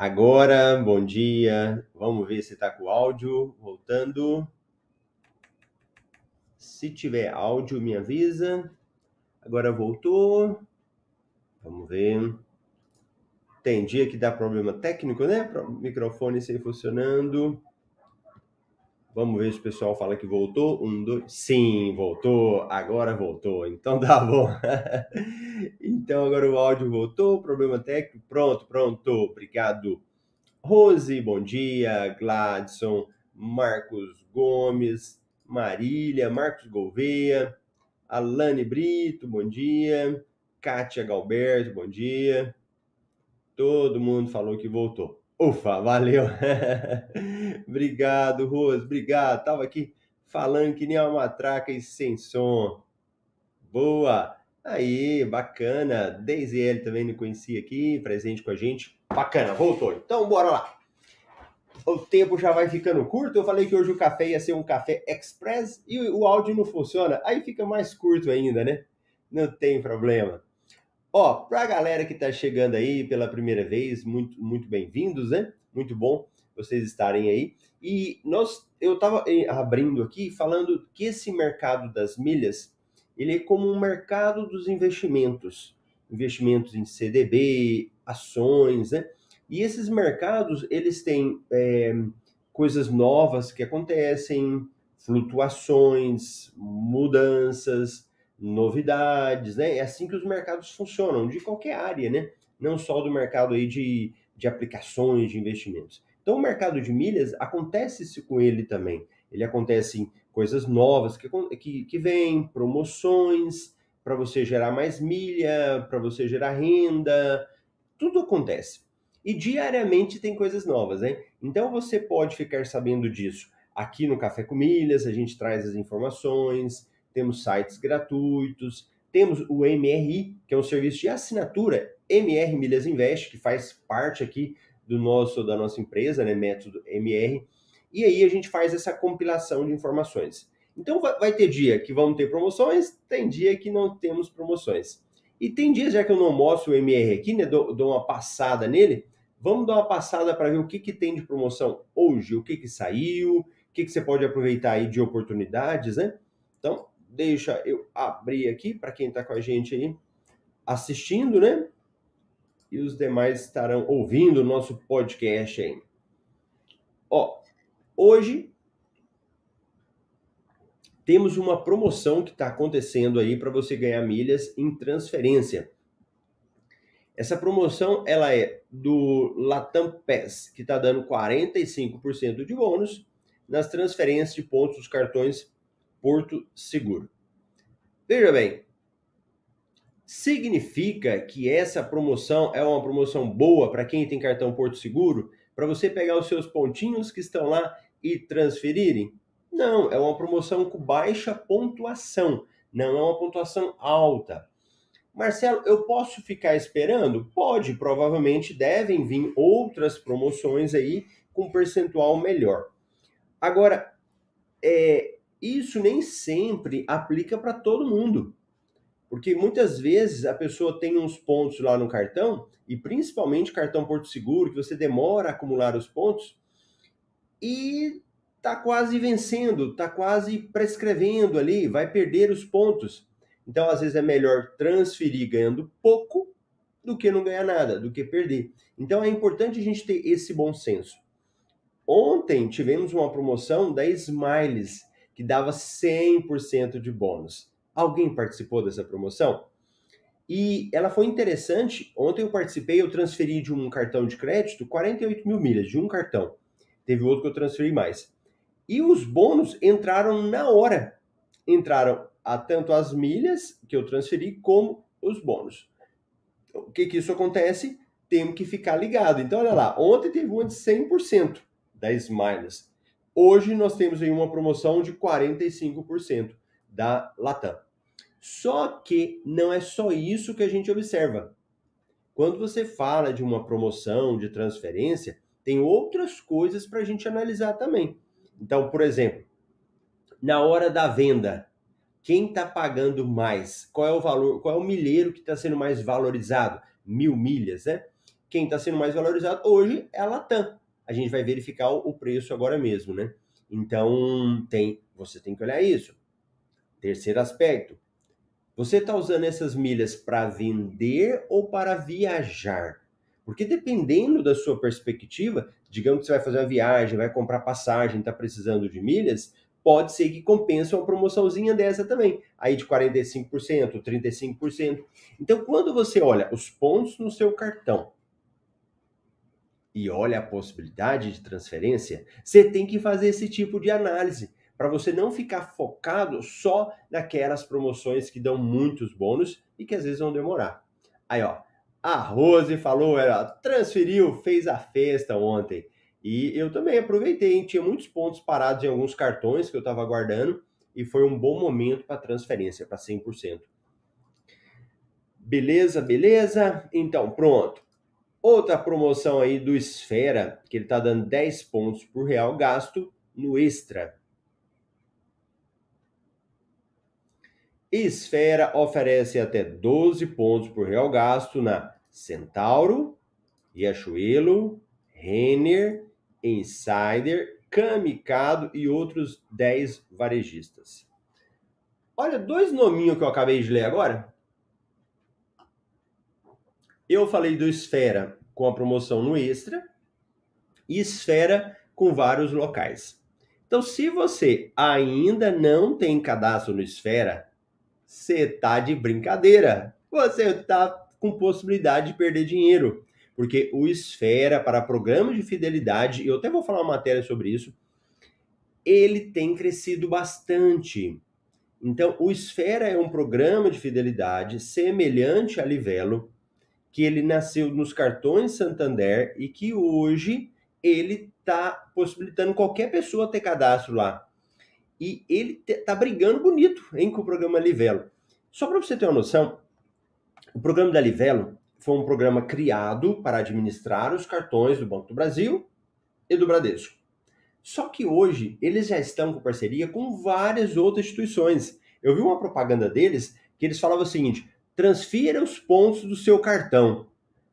Agora, bom dia. Vamos ver se está com áudio voltando. Se tiver áudio, me avisa. Agora voltou. Vamos ver. Tem dia que dá problema técnico, né? Microfone sem funcionando. Vamos ver se o pessoal fala que voltou. Um, dois. Sim, voltou. Agora voltou. Então tá bom. então agora o áudio voltou. Problema técnico. Pronto, pronto. Obrigado. Rose, bom dia. Gladson, Marcos Gomes, Marília, Marcos Gouveia, Alane Brito, bom dia. Kátia Galberto, bom dia. Todo mundo falou que voltou. Ufa, valeu. obrigado, Rose, obrigado. Tava aqui falando que nem uma matraca e sem som. Boa. Aí, bacana. Daisy L também não conhecia aqui, presente com a gente. Bacana, voltou. Então, bora lá. O tempo já vai ficando curto. Eu falei que hoje o café ia ser um café express e o áudio não funciona. Aí fica mais curto ainda, né? Não tem problema. Ó, para a galera que está chegando aí pela primeira vez, muito, muito bem-vindos, né? Muito bom vocês estarem aí. E nós, eu estava eh, abrindo aqui falando que esse mercado das milhas, ele é como um mercado dos investimentos, investimentos em CDB, ações, né? E esses mercados, eles têm é, coisas novas que acontecem, flutuações, mudanças, novidades, né? É assim que os mercados funcionam, de qualquer área, né? Não só do mercado aí de, de aplicações, de investimentos. Então, o mercado de milhas acontece isso com ele também. Ele acontece em coisas novas que, que, que vêm, promoções, para você gerar mais milha, para você gerar renda, tudo acontece. E diariamente tem coisas novas, né? Então você pode ficar sabendo disso aqui no Café com Milhas, a gente traz as informações, temos sites gratuitos, temos o MRI, que é um serviço de assinatura, MR Milhas Invest, que faz parte aqui do nosso da nossa empresa, né, método MR. E aí a gente faz essa compilação de informações. Então vai ter dia que vão ter promoções, tem dia que não temos promoções. E tem dias, já que eu não mostro o MR aqui, né, dou, dou uma passada nele, vamos dar uma passada para ver o que, que tem de promoção hoje, o que, que saiu, o que, que você pode aproveitar aí de oportunidades, né? Então, deixa eu abrir aqui para quem está com a gente aí assistindo, né? E os demais estarão ouvindo o nosso podcast aí. Ó, hoje temos uma promoção que está acontecendo aí para você ganhar milhas em transferência. Essa promoção ela é do Latam Pass, que está dando 45% de bônus nas transferências de pontos dos cartões Porto Seguro. Veja bem, significa que essa promoção é uma promoção boa para quem tem cartão Porto Seguro, para você pegar os seus pontinhos que estão lá e transferirem? Não, é uma promoção com baixa pontuação, não é uma pontuação alta. Marcelo, eu posso ficar esperando? Pode, provavelmente devem vir outras promoções aí com percentual melhor. Agora, é, isso nem sempre aplica para todo mundo. Porque muitas vezes a pessoa tem uns pontos lá no cartão, e principalmente cartão Porto Seguro, que você demora a acumular os pontos, e tá quase vencendo, tá quase prescrevendo ali, vai perder os pontos. Então, às vezes é melhor transferir ganhando pouco do que não ganhar nada, do que perder. Então, é importante a gente ter esse bom senso. Ontem tivemos uma promoção da Smiles, que dava 100% de bônus. Alguém participou dessa promoção? E ela foi interessante. Ontem eu participei, eu transferi de um cartão de crédito 48 mil milhas, de um cartão. Teve outro que eu transferi mais. E os bônus entraram na hora. Entraram a tanto as milhas que eu transferi, como os bônus. O que que isso acontece? Temos que ficar ligado. Então, olha lá, ontem teve uma de 100% das milhas. Hoje nós temos aí uma promoção de 45% da Latam. Só que não é só isso que a gente observa. Quando você fala de uma promoção de transferência, tem outras coisas para a gente analisar também. Então, por exemplo, na hora da venda, quem está pagando mais? Qual é o valor? Qual é o milheiro que está sendo mais valorizado? Mil milhas, né? Quem está sendo mais valorizado hoje é a Latam. A gente vai verificar o preço agora mesmo, né? Então, tem, você tem que olhar isso. Terceiro aspecto. Você está usando essas milhas para vender ou para viajar? Porque dependendo da sua perspectiva, digamos que você vai fazer uma viagem, vai comprar passagem, está precisando de milhas, pode ser que compense uma promoçãozinha dessa também, aí de 45%, 35%. Então, quando você olha os pontos no seu cartão e olha a possibilidade de transferência, você tem que fazer esse tipo de análise para você não ficar focado só naquelas promoções que dão muitos bônus e que às vezes vão demorar. Aí, ó, a Rose falou, ela transferiu, fez a festa ontem. E eu também aproveitei, hein? tinha muitos pontos parados em alguns cartões que eu estava guardando e foi um bom momento para transferência, para 100%. Beleza, beleza? Então, pronto. Outra promoção aí do Esfera, que ele está dando 10 pontos por real gasto no Extra. Esfera oferece até 12 pontos por real gasto na Centauro, Riachuelo, Renner, Insider, Kamikado e outros 10 varejistas. Olha, dois nominhos que eu acabei de ler agora. Eu falei do Esfera com a promoção no Extra e Esfera com vários locais. Então, se você ainda não tem cadastro no Esfera, você tá de brincadeira. Você tá com possibilidade de perder dinheiro. Porque o Esfera para programas de fidelidade, e eu até vou falar uma matéria sobre isso, ele tem crescido bastante. Então, o Esfera é um programa de fidelidade semelhante a Livelo, que ele nasceu nos cartões Santander e que hoje ele está possibilitando qualquer pessoa ter cadastro lá. E ele está brigando bonito hein, com o programa Livelo. Só para você ter uma noção, o programa da Livelo foi um programa criado para administrar os cartões do Banco do Brasil e do Bradesco. Só que hoje eles já estão com parceria com várias outras instituições. Eu vi uma propaganda deles que eles falavam o seguinte: transfira os pontos do seu cartão.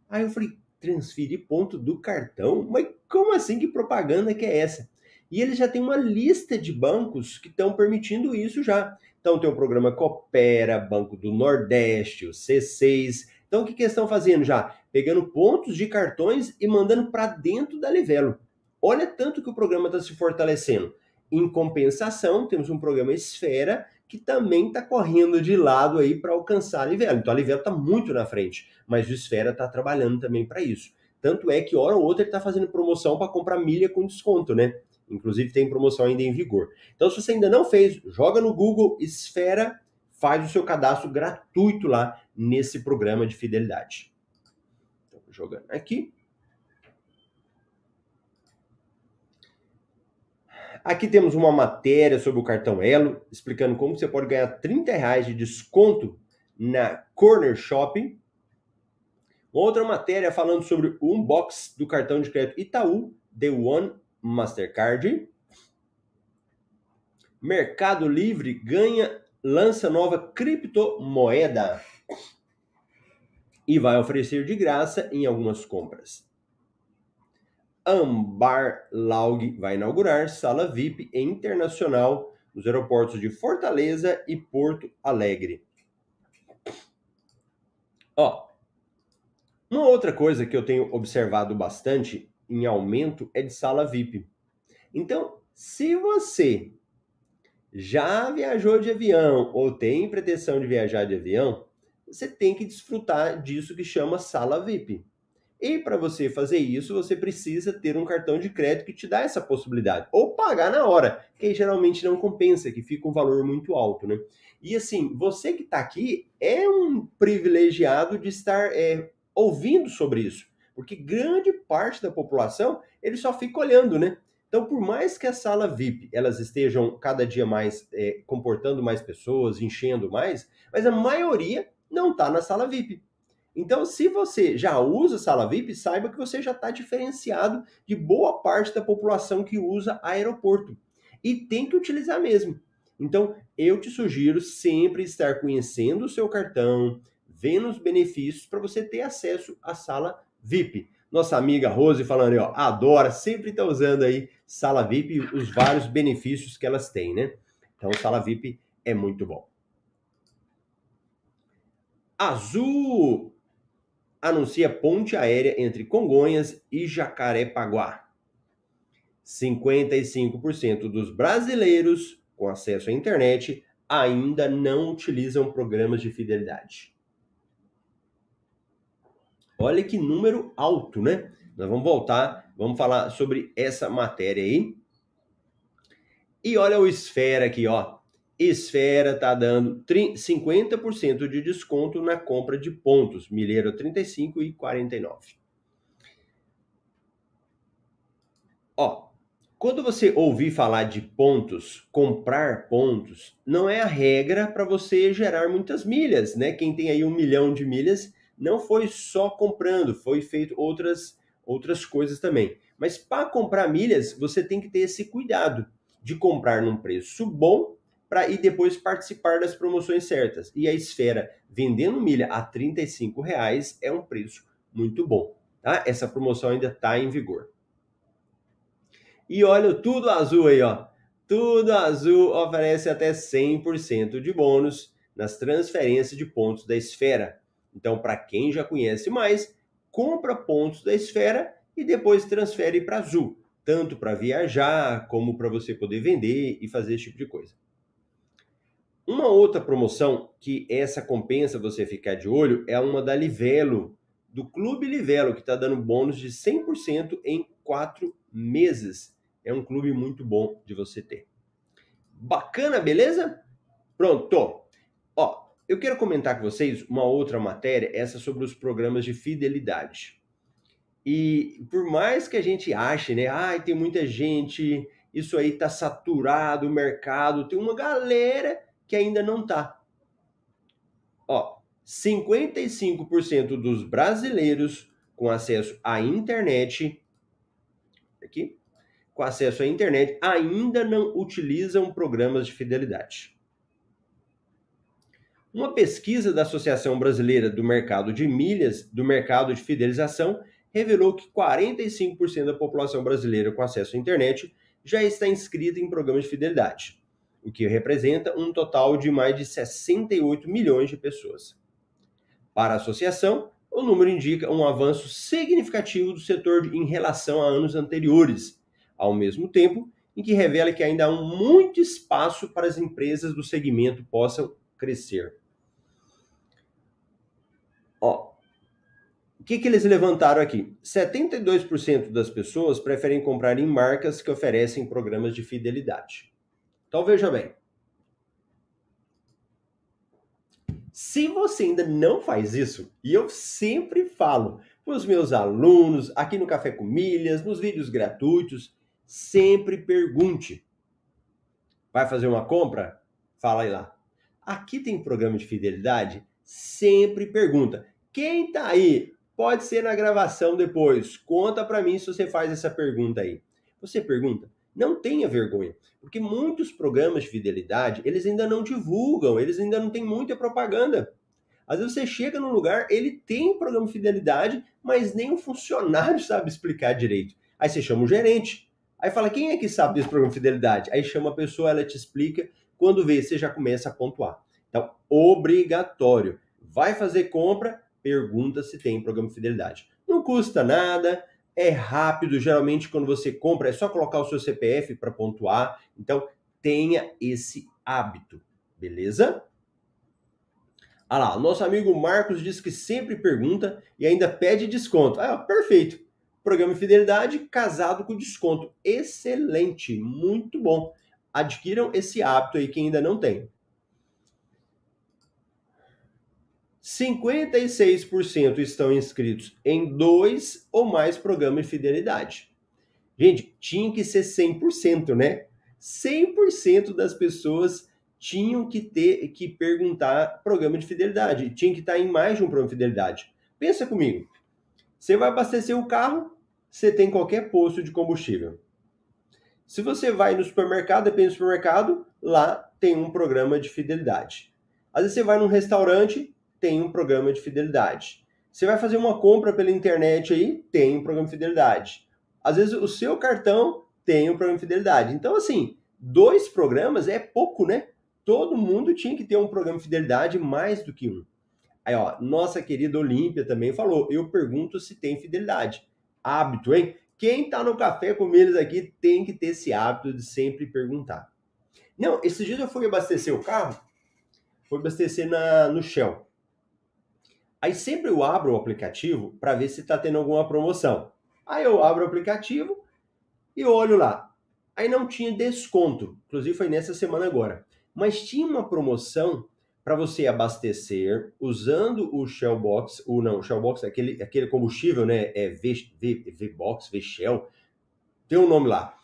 Aí eu falei, transferir ponto do cartão? Mas como assim? Que propaganda que é essa? E eles já têm uma lista de bancos que estão permitindo isso já. Então tem o programa Coopera, Banco do Nordeste, o C6. Então o que, que eles estão fazendo já? Pegando pontos de cartões e mandando para dentro da Livelo. Olha tanto que o programa está se fortalecendo. Em compensação, temos um programa Esfera que também está correndo de lado aí para alcançar a Livelo. Então a Livelo está muito na frente, mas o Esfera está trabalhando também para isso. Tanto é que hora ou outra ele está fazendo promoção para comprar milha com desconto, né? Inclusive tem promoção ainda em vigor. Então se você ainda não fez, joga no Google Esfera, faz o seu cadastro gratuito lá nesse programa de fidelidade. Então, jogando aqui. Aqui temos uma matéria sobre o cartão Elo, explicando como você pode ganhar 30 reais de desconto na Corner Shopping. Outra matéria falando sobre o unbox do cartão de crédito Itaú The One Mastercard. Mercado Livre ganha, lança nova criptomoeda e vai oferecer de graça em algumas compras. Ambar Laug vai inaugurar sala VIP internacional nos aeroportos de Fortaleza e Porto Alegre. Ó, uma outra coisa que eu tenho observado bastante em aumento é de sala VIP. Então, se você já viajou de avião ou tem pretensão de viajar de avião, você tem que desfrutar disso que chama sala VIP. E para você fazer isso, você precisa ter um cartão de crédito que te dá essa possibilidade. Ou pagar na hora, que geralmente não compensa, que fica um valor muito alto, né? E assim, você que está aqui é um privilegiado de estar é, ouvindo sobre isso. Porque grande parte da população, ele só fica olhando, né? Então, por mais que a sala VIP elas estejam cada dia mais é, comportando mais pessoas, enchendo mais, mas a maioria não está na sala VIP. Então, se você já usa sala VIP, saiba que você já está diferenciado de boa parte da população que usa aeroporto. E tem que utilizar mesmo. Então, eu te sugiro sempre estar conhecendo o seu cartão, vendo os benefícios para você ter acesso à sala VIP. Nossa amiga Rose falando aí, ó, adora, sempre está usando aí sala VIP, os vários benefícios que elas têm, né? Então, sala VIP é muito bom. Azul anuncia ponte aérea entre Congonhas e Jacarepaguá. 55% dos brasileiros com acesso à internet ainda não utilizam programas de fidelidade. Olha que número alto, né? Nós vamos voltar, vamos falar sobre essa matéria aí. E olha o Esfera aqui, ó. Esfera está dando 50% de desconto na compra de pontos. Milheiro 35 e 49. Ó, quando você ouvir falar de pontos, comprar pontos, não é a regra para você gerar muitas milhas, né? Quem tem aí um milhão de milhas não foi só comprando, foi feito outras outras coisas também. Mas para comprar milhas, você tem que ter esse cuidado de comprar num preço bom para e depois participar das promoções certas. E a Esfera vendendo milha a R$ reais é um preço muito bom. Tá? Essa promoção ainda está em vigor. E olha, tudo azul aí, ó. Tudo azul oferece até 100% de bônus nas transferências de pontos da Esfera. Então, para quem já conhece mais, compra pontos da Esfera e depois transfere para Azul, tanto para viajar como para você poder vender e fazer esse tipo de coisa. Uma outra promoção que essa compensa você ficar de olho é uma da Livelo, do Clube Livelo, que está dando bônus de 100% em quatro meses. É um clube muito bom de você ter. Bacana, beleza? Pronto. Ó, eu quero comentar com vocês uma outra matéria, essa sobre os programas de fidelidade. E por mais que a gente ache, né, ai, tem muita gente, isso aí tá saturado o mercado, tem uma galera que ainda não está. Ó, 55% dos brasileiros com acesso à internet aqui, com acesso à internet ainda não utilizam programas de fidelidade. Uma pesquisa da Associação Brasileira do Mercado de Milhas, do mercado de fidelização, revelou que 45% da população brasileira com acesso à internet já está inscrita em programas de fidelidade o que representa um total de mais de 68 milhões de pessoas. Para a associação, o número indica um avanço significativo do setor em relação a anos anteriores, ao mesmo tempo em que revela que ainda há muito espaço para as empresas do segmento possam crescer. Ó, o que, que eles levantaram aqui? 72% das pessoas preferem comprar em marcas que oferecem programas de fidelidade. Então veja bem. Se você ainda não faz isso, e eu sempre falo para os meus alunos, aqui no Café com Milhas, nos vídeos gratuitos, sempre pergunte. Vai fazer uma compra? Fala aí lá. Aqui tem programa de fidelidade? Sempre pergunta. Quem tá aí? Pode ser na gravação depois. Conta para mim se você faz essa pergunta aí. Você pergunta: não tenha vergonha, porque muitos programas de fidelidade, eles ainda não divulgam, eles ainda não têm muita propaganda. Às vezes você chega num lugar, ele tem um programa de fidelidade, mas nem o funcionário sabe explicar direito. Aí você chama o gerente. Aí fala, quem é que sabe desse programa de fidelidade? Aí chama a pessoa, ela te explica. Quando vê, você já começa a pontuar. Então, obrigatório. Vai fazer compra, pergunta se tem programa de fidelidade. Não custa nada, é rápido, geralmente quando você compra é só colocar o seu CPF para pontuar. Então, tenha esse hábito, beleza? Ah lá, nosso amigo Marcos diz que sempre pergunta e ainda pede desconto. Ah, perfeito. Programa de fidelidade casado com desconto. Excelente, muito bom. Adquiram esse hábito aí que ainda não tem. 56% estão inscritos em dois ou mais programas de fidelidade. Gente, tinha que ser 100%, né? 100% das pessoas tinham que ter que perguntar programa de fidelidade, tinha que estar em mais de um programa de fidelidade. Pensa comigo. Você vai abastecer o carro, você tem qualquer posto de combustível. Se você vai no supermercado, depende do supermercado, lá tem um programa de fidelidade. Às vezes você vai num restaurante, tem um programa de fidelidade. Você vai fazer uma compra pela internet aí, tem um programa de fidelidade. Às vezes o seu cartão tem um programa de fidelidade. Então, assim, dois programas é pouco, né? Todo mundo tinha que ter um programa de fidelidade mais do que um. Aí, ó, nossa querida Olímpia também falou: eu pergunto se tem fidelidade. Hábito, hein? Quem tá no café com eles aqui tem que ter esse hábito de sempre perguntar. Não, esses dias eu fui abastecer o carro, fui abastecer na, no Shell. Aí sempre eu abro o aplicativo para ver se está tendo alguma promoção. Aí eu abro o aplicativo e olho lá. Aí não tinha desconto, inclusive foi nessa semana agora. Mas tinha uma promoção para você abastecer usando o Shellbox, o não, o Shellbox é aquele, aquele combustível, né? É V, v, V-Box, V-Shell, tem um nome lá.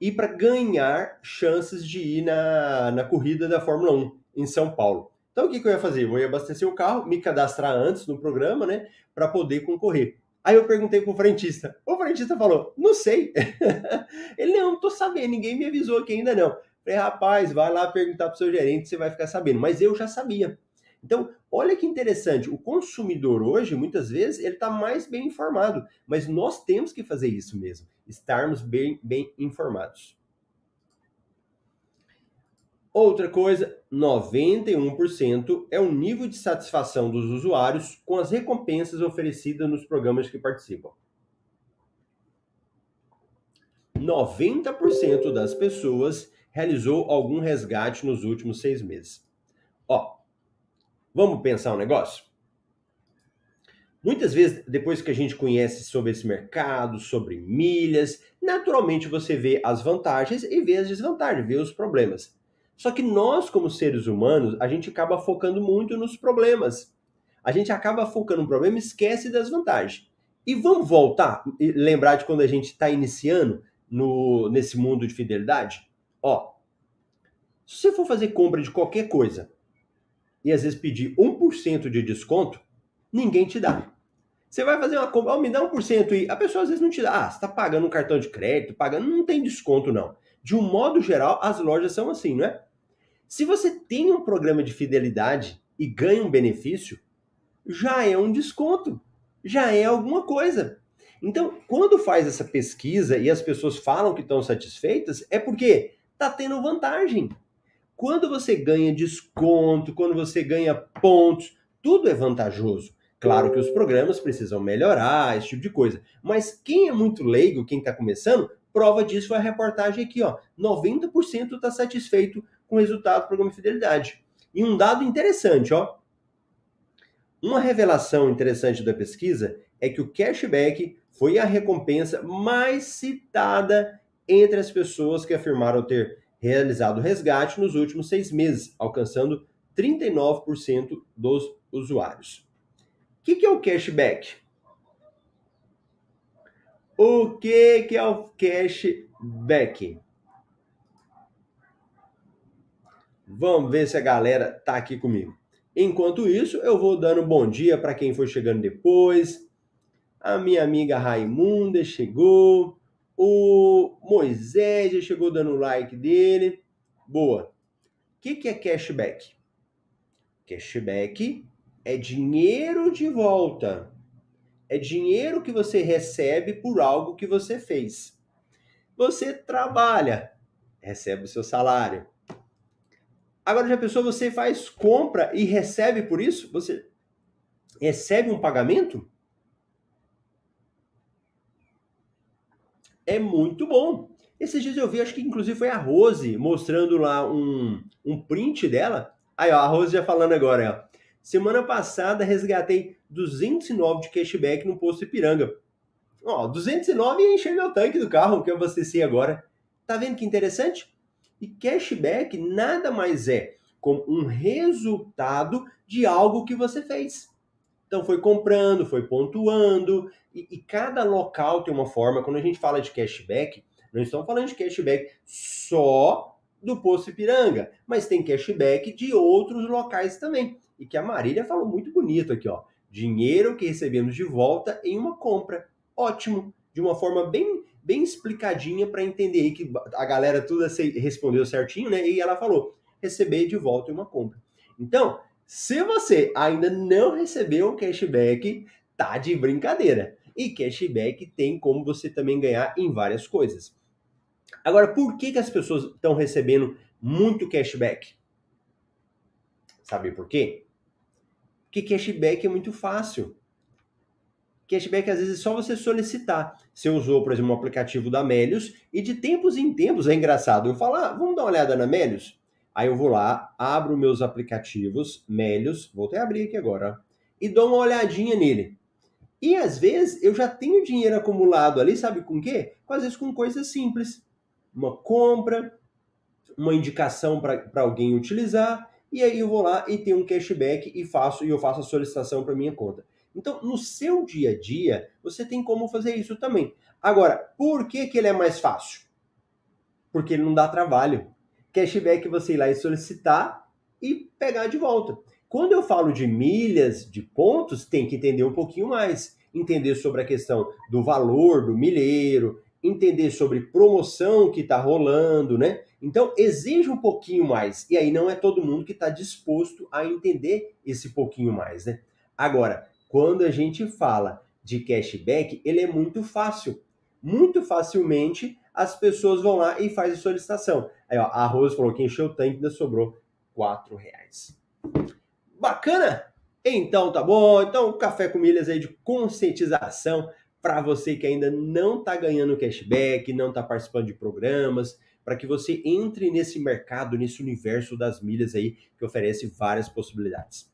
E para ganhar chances de ir na, na corrida da Fórmula 1 em São Paulo. Então o que, que eu ia fazer? Eu ia abastecer o carro, me cadastrar antes no programa, né? Para poder concorrer. Aí eu perguntei pro frentista. O frentista falou: não sei. Ele, não, não tô sabendo, ninguém me avisou aqui ainda não. Falei, rapaz, vai lá perguntar pro seu gerente, você vai ficar sabendo. Mas eu já sabia. Então, olha que interessante, o consumidor hoje, muitas vezes, ele está mais bem informado, mas nós temos que fazer isso mesmo, estarmos bem, bem informados. Outra coisa, 91% é o nível de satisfação dos usuários com as recompensas oferecidas nos programas que participam. 90% das pessoas realizou algum resgate nos últimos seis meses. Ó, vamos pensar um negócio? Muitas vezes, depois que a gente conhece sobre esse mercado, sobre milhas, naturalmente você vê as vantagens e vê as desvantagens, vê os problemas. Só que nós, como seres humanos, a gente acaba focando muito nos problemas. A gente acaba focando no problema e esquece das vantagens. E vamos voltar e lembrar de quando a gente está iniciando no, nesse mundo de fidelidade? Ó, se você for fazer compra de qualquer coisa e às vezes pedir 1% de desconto, ninguém te dá. Você vai fazer uma compra, oh, me dá 1% e a pessoa às vezes não te dá. Ah, você está pagando um cartão de crédito, pagando, não tem desconto não. De um modo geral, as lojas são assim, não é? Se você tem um programa de fidelidade e ganha um benefício, já é um desconto, já é alguma coisa. Então, quando faz essa pesquisa e as pessoas falam que estão satisfeitas, é porque está tendo vantagem. Quando você ganha desconto, quando você ganha pontos, tudo é vantajoso. Claro que os programas precisam melhorar, esse tipo de coisa. Mas quem é muito leigo, quem está começando, prova disso foi a reportagem aqui, ó. 90% está satisfeito com resultado do programa de fidelidade. E um dado interessante, ó. Uma revelação interessante da pesquisa é que o cashback foi a recompensa mais citada entre as pessoas que afirmaram ter realizado resgate nos últimos seis meses, alcançando 39% dos usuários. O que, que é o cashback? O que, que é o cashback? Vamos ver se a galera tá aqui comigo. Enquanto isso, eu vou dando bom dia para quem for chegando depois. A minha amiga Raimunda chegou. O Moisés já chegou dando o like dele. Boa. O que, que é cashback? Cashback é dinheiro de volta. É dinheiro que você recebe por algo que você fez. Você trabalha, recebe o seu salário Agora, já pensou, você faz compra e recebe por isso? Você recebe um pagamento? É muito bom. Esses dias eu vi, acho que inclusive foi a Rose mostrando lá um, um print dela. Aí, ó, a Rose já falando agora, ó. Semana passada resgatei 209 de cashback no posto Ipiranga. Ó, 209 e encher meu tanque do carro que eu abasteci agora. Tá vendo que interessante? E cashback nada mais é como um resultado de algo que você fez. Então foi comprando, foi pontuando, e, e, cada local tem uma forma. Quando a gente fala de cashback, não estamos falando de cashback só do Poço Ipiranga, mas tem cashback de outros locais também. E que a Marília falou muito bonito aqui, ó. Dinheiro que recebemos de volta em uma compra. Ótimo, de uma forma bem bem explicadinha para entender aí que a galera tudo respondeu certinho, né? E ela falou: receber de volta uma compra. Então, se você ainda não recebeu um cashback, tá de brincadeira. E cashback tem como você também ganhar em várias coisas. Agora, por que, que as pessoas estão recebendo muito cashback? Sabe por quê? Porque cashback é muito fácil. Cashback, às vezes, é só você solicitar. Você usou, por exemplo, um aplicativo da Melius e de tempos em tempos, é engraçado, eu falo, ah, vamos dar uma olhada na Melius? Aí eu vou lá, abro meus aplicativos, Melius, vou até abrir aqui agora, e dou uma olhadinha nele. E às vezes eu já tenho dinheiro acumulado ali, sabe com o quê? Às vezes com coisas simples. Uma compra, uma indicação para alguém utilizar, e aí eu vou lá e tenho um cashback e faço e eu faço a solicitação para minha conta. Então, no seu dia a dia, você tem como fazer isso também. Agora, por que, que ele é mais fácil? Porque ele não dá trabalho. Cashback você ir lá e solicitar e pegar de volta. Quando eu falo de milhas, de pontos, tem que entender um pouquinho mais. Entender sobre a questão do valor do milheiro, entender sobre promoção que está rolando, né? Então, exige um pouquinho mais. E aí não é todo mundo que está disposto a entender esse pouquinho mais, né? Agora, quando a gente fala de cashback, ele é muito fácil. Muito facilmente as pessoas vão lá e fazem solicitação. Aí, ó, a Rose falou que encheu o tanque ainda sobrou quatro reais. Bacana? Então tá bom. Então, café com milhas aí de conscientização para você que ainda não está ganhando cashback, não está participando de programas, para que você entre nesse mercado, nesse universo das milhas aí que oferece várias possibilidades.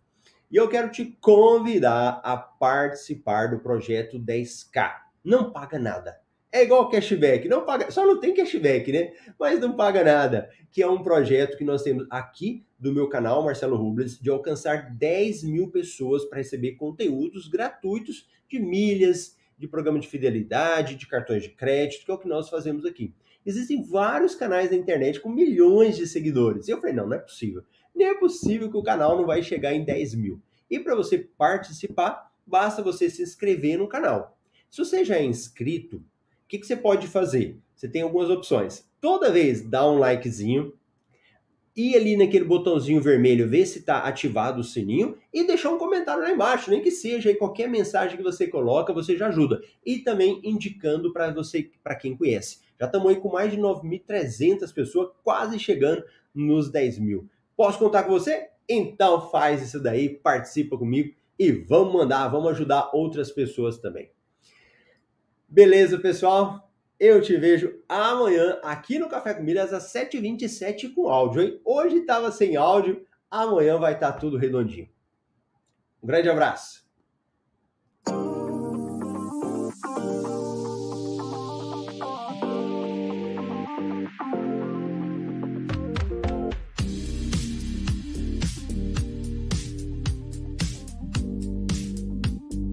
E eu quero te convidar a participar do projeto 10K. Não paga nada. É igual cashback, não paga, só não tem cashback, né? Mas não paga nada. Que é um projeto que nós temos aqui do meu canal, Marcelo Rubles, de alcançar 10 mil pessoas para receber conteúdos gratuitos de milhas, de programa de fidelidade, de cartões de crédito, que é o que nós fazemos aqui. Existem vários canais na internet com milhões de seguidores. E eu falei, não, não é possível. Nem é possível que o canal não vai chegar em 10 mil. E para você participar, basta você se inscrever no canal. Se você já é inscrito, o que, que você pode fazer? Você tem algumas opções. Toda vez dá um likezinho, ir ali naquele botãozinho vermelho, ver se está ativado o sininho e deixar um comentário lá embaixo, nem que seja aí qualquer mensagem que você coloca, você já ajuda. E também indicando para você, para quem conhece. Já estamos aí com mais de 9.300 pessoas, quase chegando nos 10 mil. Posso contar com você? Então faz isso daí, participa comigo e vamos mandar, vamos ajudar outras pessoas também. Beleza, pessoal? Eu te vejo amanhã aqui no Café com Milhas às 7h27 com áudio, hein? Hoje estava sem áudio, amanhã vai estar tá tudo redondinho. Um grande abraço.